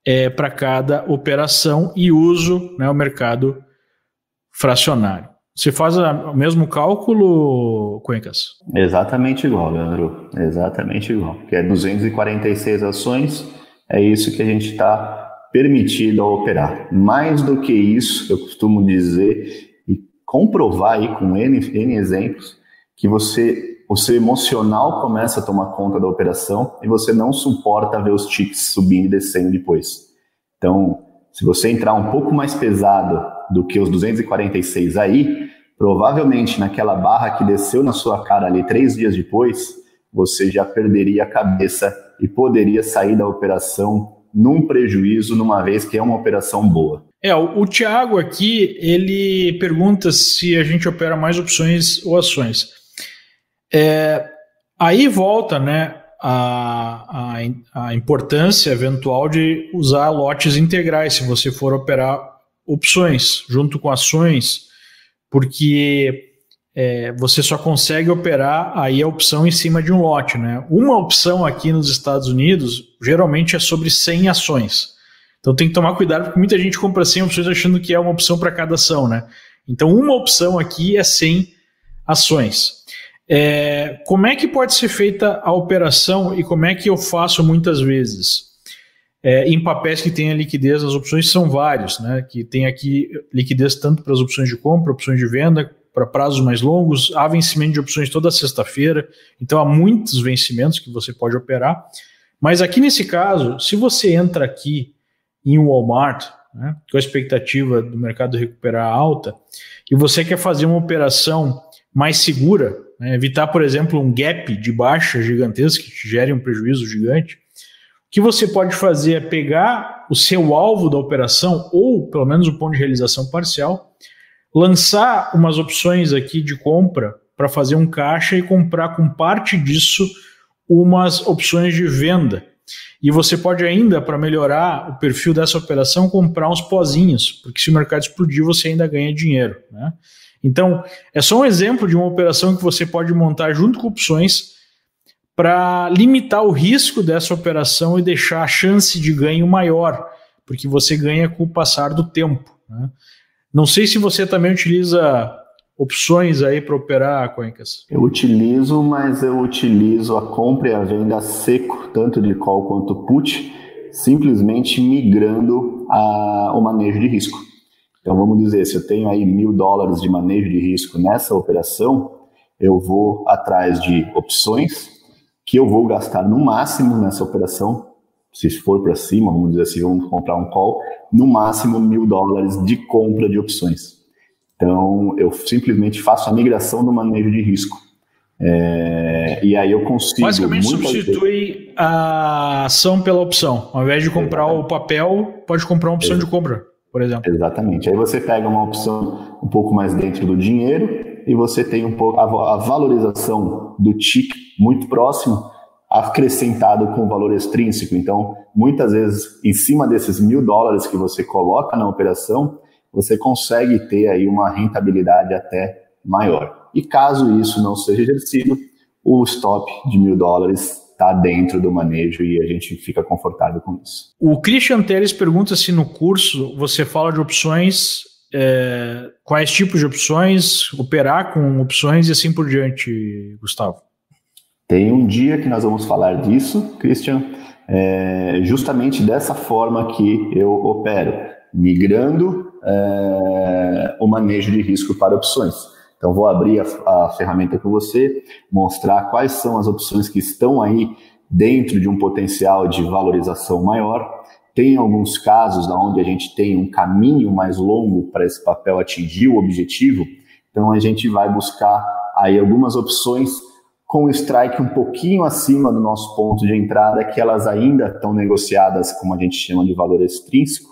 é, para cada operação e uso né, o mercado fracionário. Você faz o mesmo cálculo, Cuencas? Exatamente igual, Leandro. Exatamente igual. Que é 246 ações, é isso que a gente está permitido a operar. Mais do que isso, eu costumo dizer comprovar aí com N, N exemplos que você, o seu emocional começa a tomar conta da operação e você não suporta ver os ticks subindo e descendo depois. Então, se você entrar um pouco mais pesado do que os 246 aí, provavelmente naquela barra que desceu na sua cara ali três dias depois, você já perderia a cabeça e poderia sair da operação num prejuízo, numa vez que é uma operação boa. É, o, o Thiago aqui, ele pergunta se a gente opera mais opções ou ações. É, aí volta, né, a, a, a, importância eventual de usar lotes integrais, se você for operar opções junto com ações, porque é, você só consegue operar aí a opção em cima de um lote. Né? Uma opção aqui nos Estados Unidos geralmente é sobre 100 ações. Então tem que tomar cuidado, porque muita gente compra 100 opções achando que é uma opção para cada ação. Né? Então uma opção aqui é 100 ações. É, como é que pode ser feita a operação e como é que eu faço muitas vezes? É, em papéis que tenha liquidez, as opções são vários, né? Que tem aqui liquidez tanto para as opções de compra, opções de venda, para prazos mais longos, há vencimento de opções toda sexta-feira, então há muitos vencimentos que você pode operar. Mas aqui nesse caso, se você entra aqui em Walmart, né, com a expectativa do mercado recuperar alta, e você quer fazer uma operação mais segura, né, evitar, por exemplo, um gap de baixa gigantesco que gere um prejuízo gigante, o que você pode fazer é pegar o seu alvo da operação, ou pelo menos o ponto de realização parcial, lançar umas opções aqui de compra para fazer um caixa e comprar com parte disso umas opções de venda. E você pode ainda, para melhorar o perfil dessa operação, comprar uns pozinhos, porque se o mercado explodir, você ainda ganha dinheiro. Né? Então, é só um exemplo de uma operação que você pode montar junto com opções para limitar o risco dessa operação e deixar a chance de ganho maior, porque você ganha com o passar do tempo. Né? Não sei se você também utiliza opções aí para operar, Cuencas. Eu utilizo, mas eu utilizo a compra e a venda seco, tanto de call quanto put, simplesmente migrando a, o manejo de risco. Então vamos dizer, se eu tenho aí mil dólares de manejo de risco nessa operação, eu vou atrás de opções que eu vou gastar no máximo nessa operação se for para cima, vamos dizer assim, vamos comprar um call, no máximo mil dólares de compra de opções. Então, eu simplesmente faço a migração do manejo de risco. É, e aí eu consigo. Basicamente substitui a ação pela opção. Ao invés de comprar Exatamente. o papel, pode comprar uma opção Exatamente. de compra, por exemplo. Exatamente. Aí você pega uma opção um pouco mais dentro do dinheiro e você tem um pouco a, a valorização do TIC muito próximo acrescentado com valor extrínseco. Então, muitas vezes, em cima desses mil dólares que você coloca na operação, você consegue ter aí uma rentabilidade até maior. E caso isso não seja exercido, o stop de mil dólares está dentro do manejo e a gente fica confortável com isso. O Christian Teres pergunta se no curso você fala de opções é, quais tipos de opções, operar com opções e assim por diante, Gustavo? Tem um dia que nós vamos falar disso, Christian, é, justamente dessa forma que eu opero, migrando é, o manejo de risco para opções. Então, vou abrir a, a ferramenta com você, mostrar quais são as opções que estão aí dentro de um potencial de valorização maior. Tem alguns casos onde a gente tem um caminho mais longo para esse papel atingir o objetivo, então a gente vai buscar aí algumas opções com strike um pouquinho acima do nosso ponto de entrada, que elas ainda estão negociadas, como a gente chama de valor extrínseco.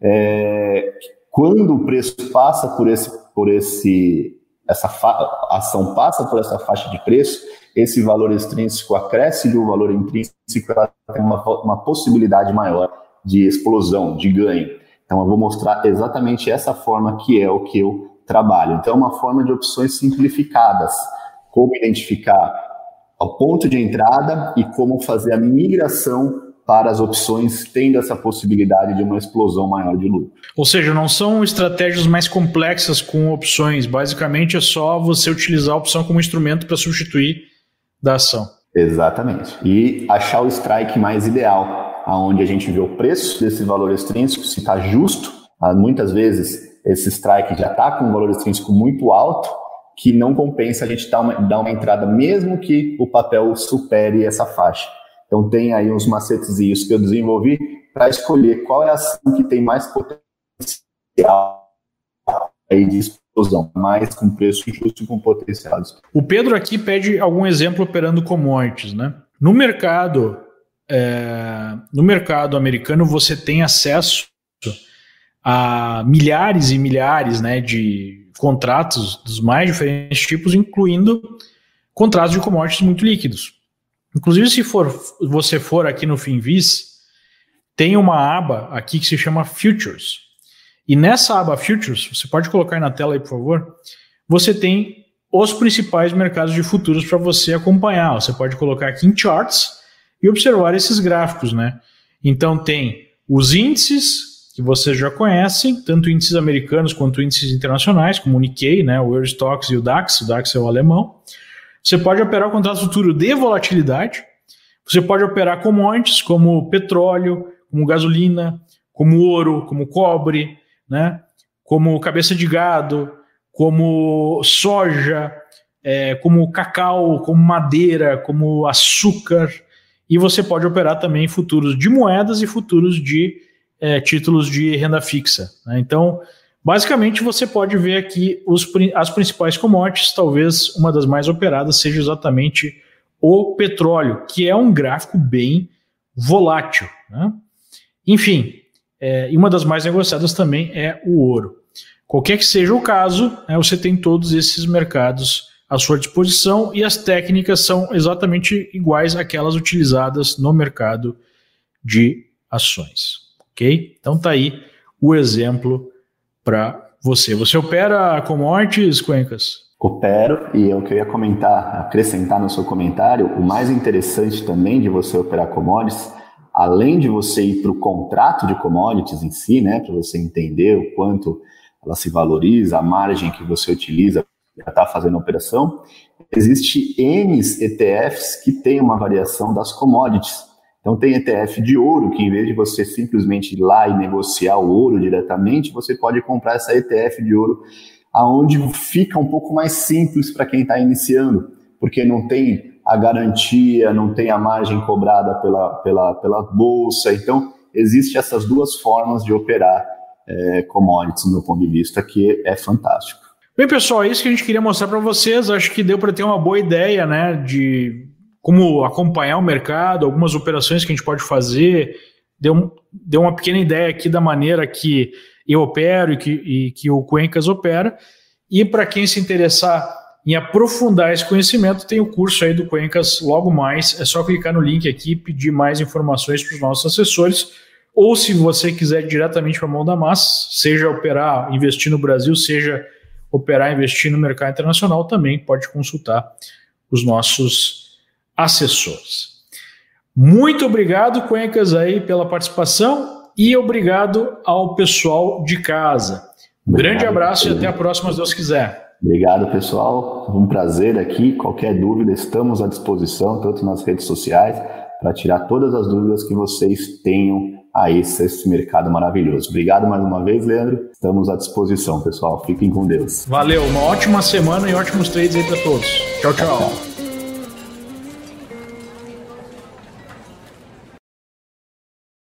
É, quando o preço passa por esse, por esse, essa ação passa por essa faixa de preço, esse valor extrínseco acresce do valor intrínseco, ela tem uma, uma possibilidade maior de explosão, de ganho. Então, eu vou mostrar exatamente essa forma que é o que eu trabalho. Então, é uma forma de opções simplificadas. Como identificar o ponto de entrada e como fazer a migração para as opções, tendo essa possibilidade de uma explosão maior de lucro. Ou seja, não são estratégias mais complexas com opções. Basicamente, é só você utilizar a opção como instrumento para substituir da ação. Exatamente. E achar o strike mais ideal, aonde a gente vê o preço desse valor extrínseco, se está justo. Ah, muitas vezes esse strike já está com um valor extrínseco muito alto, que não compensa a gente dar uma, dar uma entrada, mesmo que o papel supere essa faixa. Então tem aí uns macetezinhos que eu desenvolvi para escolher qual é a ação que tem mais potencial aí de explosão, mais com preço justo e com potencial. O Pedro aqui pede algum exemplo operando commodities, né? No mercado, é, no mercado americano você tem acesso a milhares e milhares, né, de contratos dos mais diferentes tipos, incluindo contratos de commodities muito líquidos. Inclusive, se for, você for aqui no Finvis, tem uma aba aqui que se chama Futures. E nessa aba Futures, você pode colocar na tela aí, por favor, você tem os principais mercados de futuros para você acompanhar. Você pode colocar aqui em Charts e observar esses gráficos, né? Então tem os índices que vocês já conhecem, tanto índices americanos quanto índices internacionais, como o Nikkei, né, o Eurostoxx e o DAX, o DAX é o alemão. Você pode operar o contrato futuro de volatilidade, você pode operar commodities como petróleo, como gasolina, como ouro, como cobre, né? como cabeça de gado, como soja, é, como cacau, como madeira, como açúcar. E você pode operar também futuros de moedas e futuros de é, títulos de renda fixa. Né? Então, Basicamente, você pode ver aqui os, as principais commodities, talvez uma das mais operadas seja exatamente o petróleo, que é um gráfico bem volátil. Né? Enfim, é, e uma das mais negociadas também é o ouro. Qualquer que seja o caso, né, você tem todos esses mercados à sua disposição e as técnicas são exatamente iguais àquelas utilizadas no mercado de ações. Ok? Então tá aí o exemplo para você. Você opera commodities, Cuencas? Opero, e é o que eu ia comentar, acrescentar no seu comentário, o mais interessante também de você operar commodities, além de você ir para o contrato de commodities em si, né, para você entender o quanto ela se valoriza, a margem que você utiliza para estar tá fazendo a operação, existe N ETFs que têm uma variação das commodities. Então tem ETF de ouro, que em vez de você simplesmente ir lá e negociar o ouro diretamente, você pode comprar essa ETF de ouro, aonde fica um pouco mais simples para quem está iniciando, porque não tem a garantia, não tem a margem cobrada pela, pela, pela bolsa. Então, existem essas duas formas de operar é, commodities, do meu ponto de vista, que é fantástico. Bem, pessoal, é isso que a gente queria mostrar para vocês. Acho que deu para ter uma boa ideia né, de como acompanhar o mercado, algumas operações que a gente pode fazer. Deu, deu uma pequena ideia aqui da maneira que eu opero e que, e que o Cuencas opera. E para quem se interessar em aprofundar esse conhecimento, tem o curso aí do Cuencas logo mais. É só clicar no link aqui e pedir mais informações para os nossos assessores. Ou se você quiser diretamente para a mão da massa, seja operar, investir no Brasil, seja operar, investir no mercado internacional, também pode consultar os nossos assessores. Muito obrigado, Cuencas, aí pela participação e obrigado ao pessoal de casa. Grande abraço e até a próxima, se Deus quiser. Obrigado, pessoal. Um prazer aqui. Qualquer dúvida, estamos à disposição, tanto nas redes sociais, para tirar todas as dúvidas que vocês tenham a esse, esse mercado maravilhoso. Obrigado mais uma vez, Leandro. Estamos à disposição, pessoal. Fiquem com Deus. Valeu, uma ótima semana e ótimos trades aí para todos. tchau. tchau. tchau.